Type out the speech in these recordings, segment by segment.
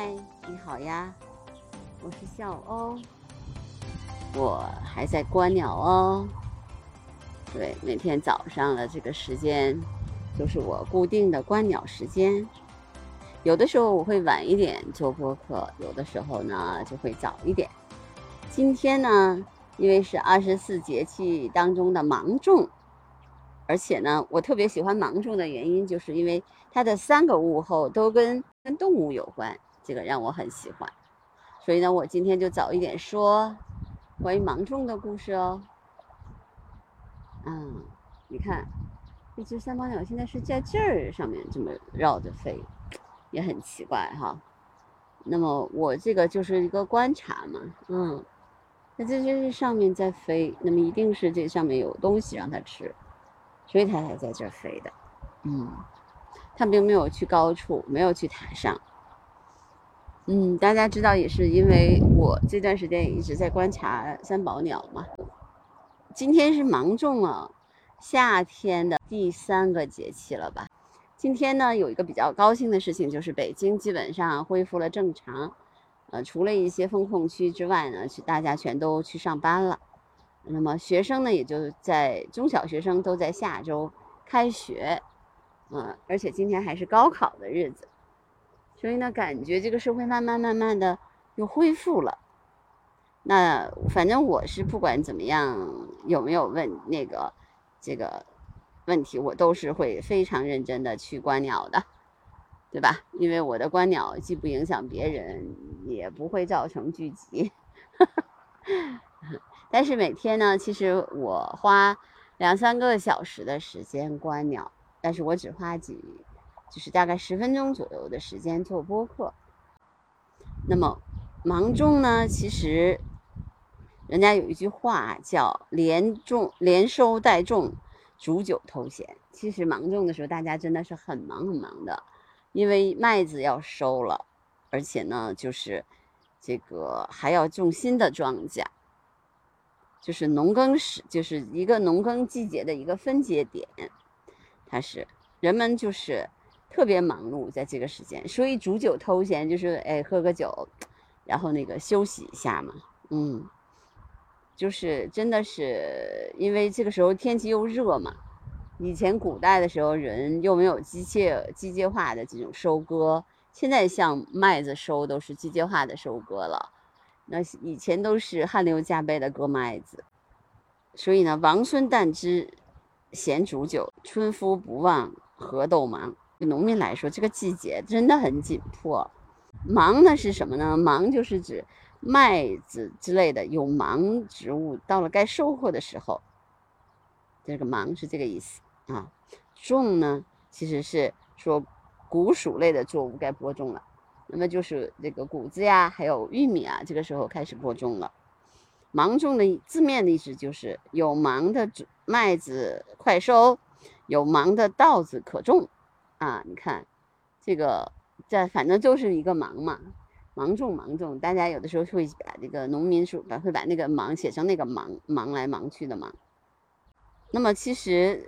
嗨，你好呀，我是小欧，我还在观鸟哦。对，每天早上的这个时间，就是我固定的观鸟时间。有的时候我会晚一点做播客，有的时候呢就会早一点。今天呢，因为是二十四节气当中的芒种，而且呢，我特别喜欢芒种的原因，就是因为它的三个物候都跟跟动物有关，这个让我很喜欢。所以呢，我今天就早一点说关于芒种的故事哦。嗯，你看，一只三宝鸟现在是在这儿上面这么绕着飞，也很奇怪哈。那么我这个就是一个观察嘛，嗯。它这就是上面在飞，那么一定是这上面有东西让它吃，所以它才在这儿飞的。嗯，它并没有去高处，没有去塔上。嗯，大家知道也是因为我这段时间也一直在观察三宝鸟嘛。今天是芒种啊，夏天的第三个节气了吧？今天呢有一个比较高兴的事情，就是北京基本上恢复了正常。呃，除了一些风控区之外呢，去大家全都去上班了。那么学生呢，也就在中小学生都在下周开学，嗯，而且今天还是高考的日子，所以呢，感觉这个社会慢慢慢慢的又恢复了。那反正我是不管怎么样，有没有问那个这个问题，我都是会非常认真的去观鸟的。对吧？因为我的观鸟既不影响别人，也不会造成聚集。但是每天呢，其实我花两三个小时的时间观鸟，但是我只花几，就是大概十分钟左右的时间做播客。那么芒种呢，其实人家有一句话叫“连种连收带种，煮酒偷闲”。其实芒种的时候，大家真的是很忙很忙的。因为麦子要收了，而且呢，就是这个还要种新的庄稼，就是农耕时，就是一个农耕季节的一个分节点，它是人们就是特别忙碌在这个时间，所以煮酒偷闲，就是哎喝个酒，然后那个休息一下嘛，嗯，就是真的是因为这个时候天气又热嘛。以前古代的时候，人又没有机械机械化的这种收割，现在像麦子收都是机械化的收割了。那以前都是汗流浃背的割麦子，所以呢，王孙旦之闲煮酒，春夫不忘禾斗忙。对农民来说，这个季节真的很紧迫。忙呢是什么呢？忙就是指麦子之类的有芒植物到了该收获的时候，这个忙是这个意思。啊，种呢，其实是说谷薯类的作物该播种了，那么就是这个谷子呀，还有玉米啊，这个时候开始播种了。芒种的字面的意思就是有芒的麦子快收，有芒的稻子可种。啊，你看这个，这反正就是一个芒嘛，芒种芒种，大家有的时候会把这个农民说把会把那个忙写成那个忙忙来忙去的忙。那么其实。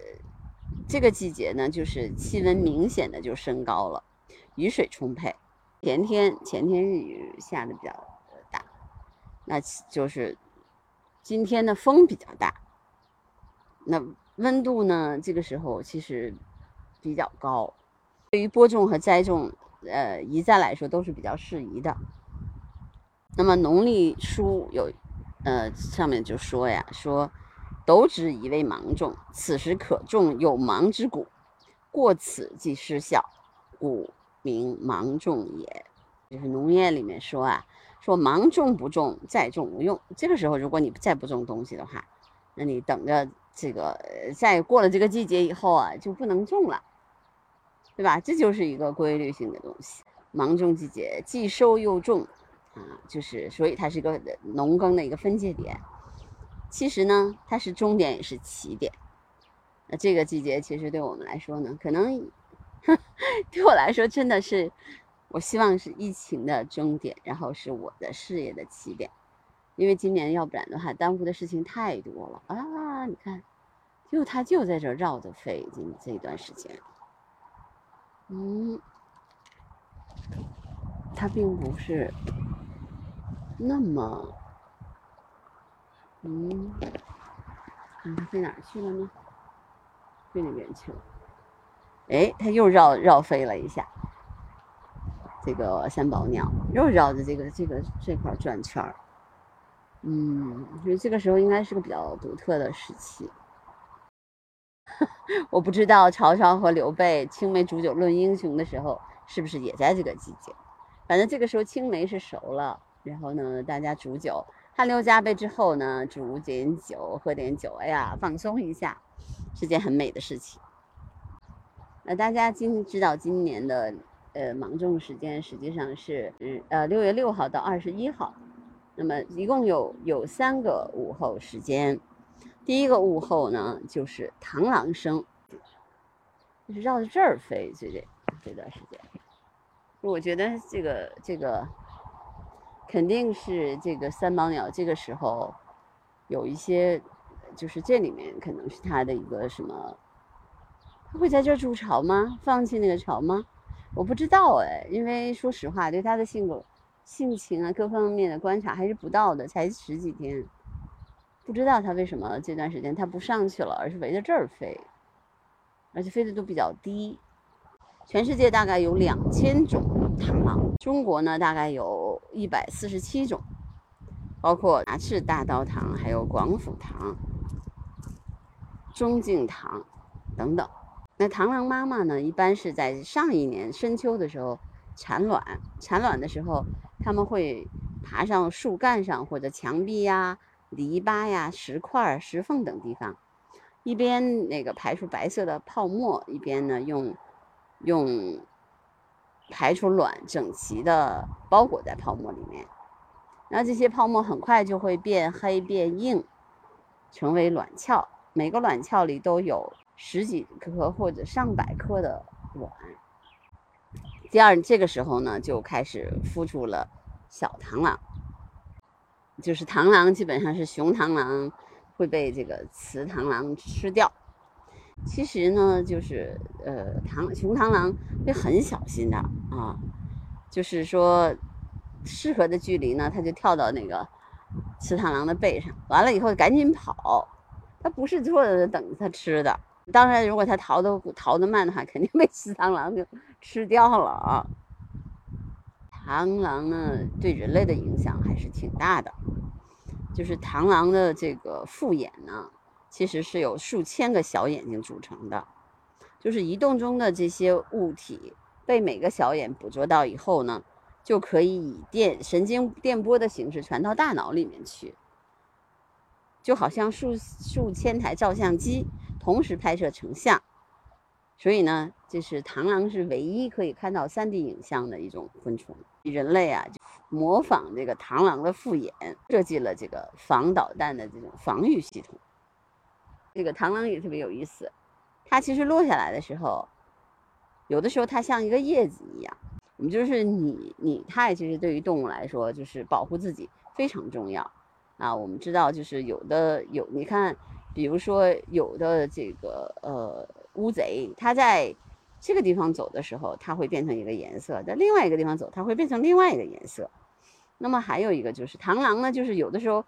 这个季节呢，就是气温明显的就升高了，雨水充沛。前天前天雨下的比较大，那就是今天的风比较大。那温度呢，这个时候其实比较高，对于播种和栽种，呃，一再来说都是比较适宜的。那么农历书有，呃，上面就说呀，说。斗之以为芒种，此时可种有芒之谷，过此即失效，故名芒种也。就是农业里面说啊，说芒种不种，再种无用。这个时候，如果你再不种东西的话，那你等着这个再过了这个季节以后啊，就不能种了，对吧？这就是一个规律性的东西。芒种季节既收又种，啊，就是所以它是一个农耕的一个分界点。其实呢，它是终点也是起点。那这个季节其实对我们来说呢，可能 对我来说真的是，我希望是疫情的终点，然后是我的事业的起点。因为今年要不然的话，耽误的事情太多了啊！你看，就它就在这绕着飞，这这一段时间，嗯，它并不是那么，嗯，看它飞哪去了呢？飞那边去了。哎，它又绕绕飞了一下。这个三宝鸟又绕着这个这个这块转圈儿。嗯，所以这个时候应该是个比较独特的时期。我不知道曹操和刘备青梅煮酒论英雄的时候是不是也在这个季节。反正这个时候青梅是熟了，然后呢，大家煮酒，汗流浃背之后呢，煮点酒，喝点酒，哎呀，放松一下，是件很美的事情。那大家今知道今年的呃芒种时间实际上是呃六月六号到二十一号。那么一共有有三个午后时间，第一个午后呢就是螳螂生，就是绕着这儿飞，这这这段时间，我觉得这个这个肯定是这个三宝鸟这个时候有一些，就是这里面可能是它的一个什么，它会在这筑巢吗？放弃那个巢吗？我不知道哎，因为说实话，对它的性格。性情啊，各方面的观察还是不到的，才十几天，不知道它为什么这段时间它不上去了，而是围着这儿飞，而且飞的都比较低。全世界大概有两千种螳螂，中国呢大概有一百四十七种，包括拿翅大刀螳、还有广府螳、中镜螳等等。那螳螂妈妈呢，一般是在上一年深秋的时候产卵，产卵的时候。它们会爬上树干上，或者墙壁呀、篱笆呀、石块、石缝等地方，一边那个排出白色的泡沫，一边呢用用排出卵整齐的包裹在泡沫里面。然后这些泡沫很快就会变黑变硬，成为卵鞘。每个卵鞘里都有十几颗或者上百颗的卵。第二，这个时候呢，就开始孵出了小螳螂，就是螳螂基本上是雄螳螂会被这个雌螳螂吃掉。其实呢，就是呃，螳雄螳螂会很小心的啊，就是说适合的距离呢，它就跳到那个雌螳螂的背上，完了以后赶紧跑，它不是坐着等着它吃的。当然，如果它逃的逃得慢的话，肯定被雌螳螂就吃掉了啊。螳螂呢，对人类的影响是挺大的。就是螳螂的这个复眼呢，其实是由数千个小眼睛组成的。就是移动中的这些物体被每个小眼捕捉到以后呢，就可以以电神经电波的形式传到大脑里面去，就好像数数千台照相机。同时拍摄成像，所以呢，就是螳螂是唯一可以看到 3D 影像的一种昆虫。人类啊，模仿这个螳螂的复眼，设计了这个防导弹的这种防御系统。这个螳螂也特别有意思，它其实落下来的时候，有的时候它像一个叶子一样。我们就是拟拟态，其实对于动物来说，就是保护自己非常重要啊。我们知道，就是有的有，你看。比如说，有的这个呃乌贼，它在这个地方走的时候，它会变成一个颜色；在另外一个地方走，它会变成另外一个颜色。那么还有一个就是螳螂呢，就是有的时候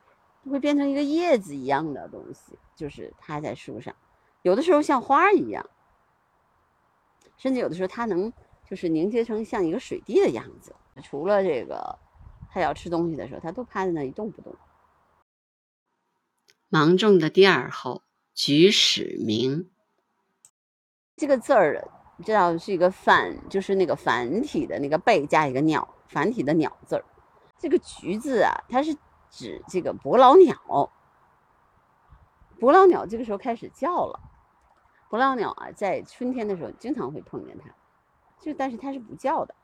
会变成一个叶子一样的东西，就是它在树上；有的时候像花一样，甚至有的时候它能就是凝结成像一个水滴的样子。除了这个，它要吃东西的时候，它都趴在那一动不动。芒种的第二候，举始明。这个字儿，你知道是一个繁，就是那个繁体的那个贝加一个鸟，繁体的鸟字儿。这个橘子啊，它是指这个伯劳鸟。伯劳鸟这个时候开始叫了。伯劳鸟啊，在春天的时候经常会碰见它，就但是它是不叫的。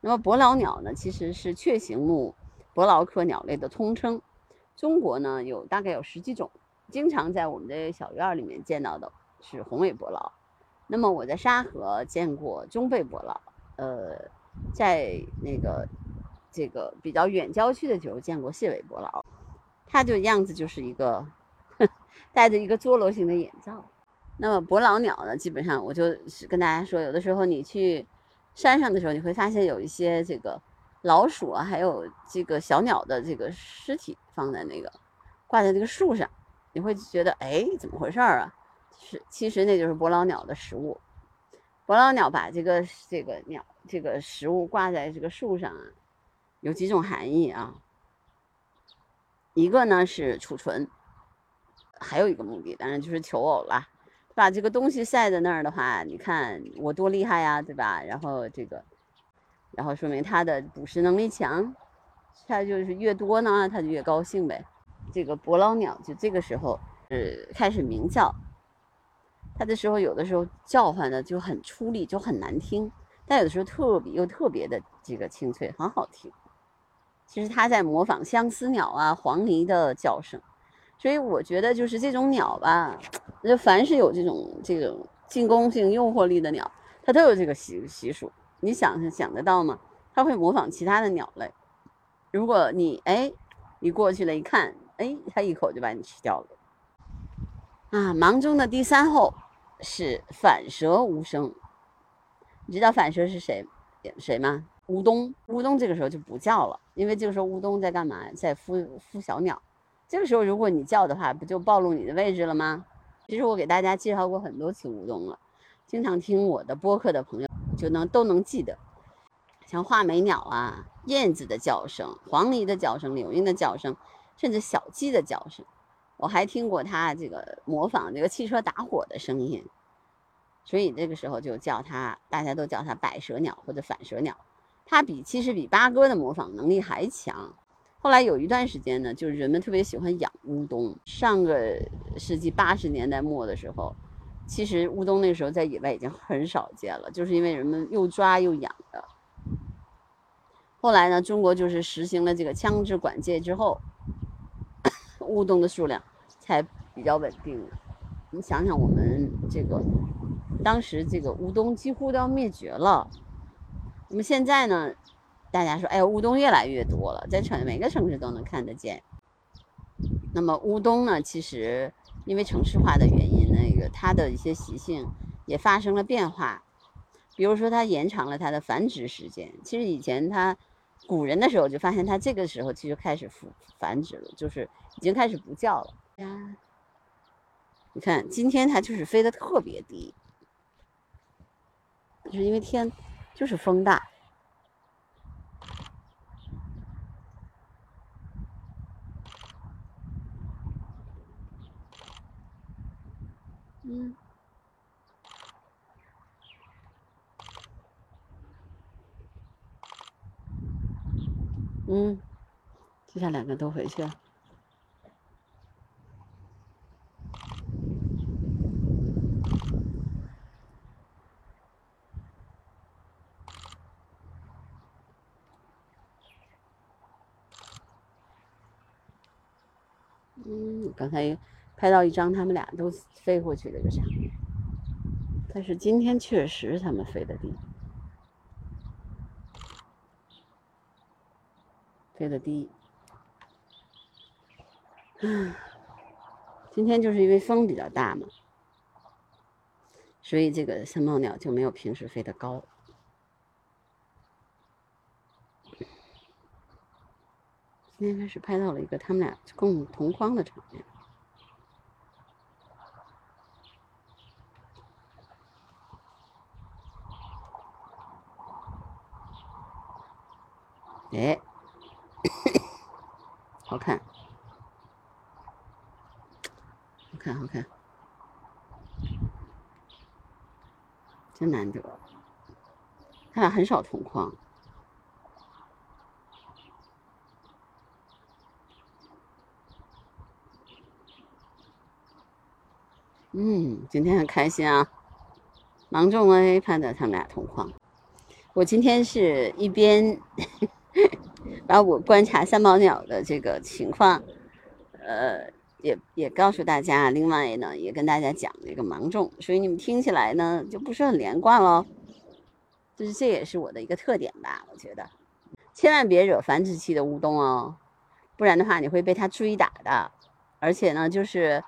那么伯劳鸟呢，其实是雀形目伯劳科鸟类的通称。中国呢有大概有十几种，经常在我们的小院里面见到的是红尾伯劳。那么我在沙河见过中背伯劳，呃，在那个这个比较远郊区的酒见过蟹尾伯劳，它就样子就是一个戴着一个桌螺形的眼罩。那么伯劳鸟呢，基本上我就是跟大家说，有的时候你去山上的时候，你会发现有一些这个老鼠啊，还有这个小鸟的这个尸体放在那个挂在这个树上，你会觉得哎，怎么回事儿啊？是，其实那就是伯劳鸟的食物。伯劳鸟把这个这个鸟这个食物挂在这个树上啊，有几种含义啊。一个呢是储存，还有一个目的当然就是求偶了。把这个东西晒在那儿的话，你看我多厉害呀，对吧？然后这个，然后说明它的捕食能力强，它就是越多呢，它就越高兴呗。这个伯劳鸟就这个时候呃开始鸣叫，它的时候有的时候叫唤的就很出力，就很难听，但有的时候特别又特别的这个清脆，很好听。其实它在模仿相思鸟啊、黄鹂的叫声。所以我觉得就是这种鸟吧，就凡是有这种这种进攻性、诱惑力的鸟，它都有这个习习俗。你想想得到吗？它会模仿其他的鸟类。如果你哎，你过去了一看，哎，它一口就把你吃掉了。啊，芒中的第三后是反舌无声。你知道反舌是谁谁吗？乌冬。乌冬这个时候就不叫了，因为这个时候乌冬在干嘛？在孵孵小鸟。这个时候，如果你叫的话，不就暴露你的位置了吗？其实我给大家介绍过很多次乌冬了，经常听我的播客的朋友就能都能记得，像画眉鸟啊、燕子的叫声、黄鹂的叫声、柳莺的叫声，甚至小鸡的叫声，我还听过它这个模仿这个汽车打火的声音，所以这个时候就叫它，大家都叫它百舌鸟或者反舌鸟，它比其实比八哥的模仿能力还强。后来有一段时间呢，就是人们特别喜欢养乌冬。上个世纪八十年代末的时候，其实乌冬那时候在野外已经很少见了，就是因为人们又抓又养的。后来呢，中国就是实行了这个枪支管戒之后，乌冬的数量才比较稳定。你想想，我们这个当时这个乌冬几乎都要灭绝了，那么现在呢？大家说，哎，乌冬越来越多了，在城每个城市都能看得见。那么乌冬呢，其实因为城市化的原因，那个它的一些习性也发生了变化。比如说，它延长了它的繁殖时间。其实以前它古人的时候就发现，它这个时候其实开始繁繁殖了，就是已经开始不叫了。你看，今天它就是飞得特别低，就是因为天就是风大。嗯，嗯，剩下两个都回去。嗯，刚才。拍到一张他们俩都飞过去的一个场面，但是今天确实他们飞得低，飞得低。嗯，今天就是因为风比较大嘛，所以这个三毛鸟就没有平时飞得高。今天开始拍到了一个他们俩共同框的场面。哎，好看，好看，好看，真难得，他俩很少同框。嗯，今天很开心啊，芒种 A 拍的他们俩同框。我今天是一边。然后我观察三毛鸟的这个情况，呃，也也告诉大家，另外呢，也跟大家讲这个芒种，所以你们听起来呢就不是很连贯喽。就是这也是我的一个特点吧，我觉得，千万别惹繁殖期的乌冬哦，不然的话你会被它追打的。而且呢，就是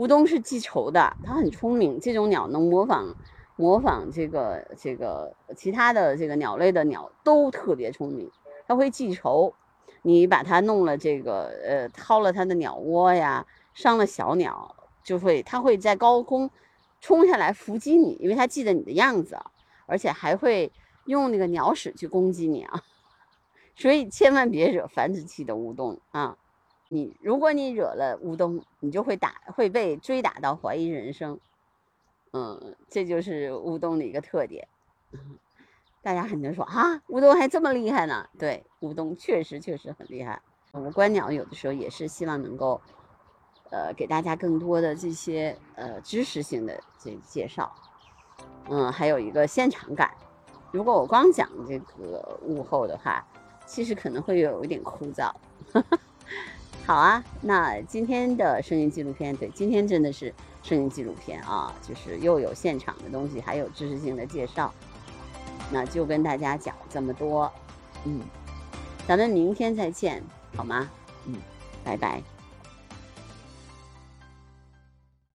乌冬是记仇的，它很聪明，这种鸟能模仿模仿这个这个其他的这个鸟类的鸟都特别聪明，它会记仇。你把它弄了这个呃掏了它的鸟窝呀，伤了小鸟，就会它会在高空冲下来伏击你，因为它记得你的样子，而且还会用那个鸟屎去攻击你啊。所以千万别惹繁殖期的乌冬啊！你如果你惹了乌冬，你就会打会被追打到怀疑人生。嗯，这就是乌冬的一个特点。大家肯定说啊，乌冬还这么厉害呢？对，乌冬确实确实很厉害。我们观鸟有的时候也是希望能够，呃，给大家更多的这些呃知识性的这介绍。嗯，还有一个现场感。如果我光讲这个物候的话，其实可能会有一点枯燥。好啊，那今天的声音纪录片，对，今天真的是声音纪录片啊，就是又有现场的东西，还有知识性的介绍，那就跟大家讲这么多，嗯，咱们明天再见，好吗？嗯，拜拜。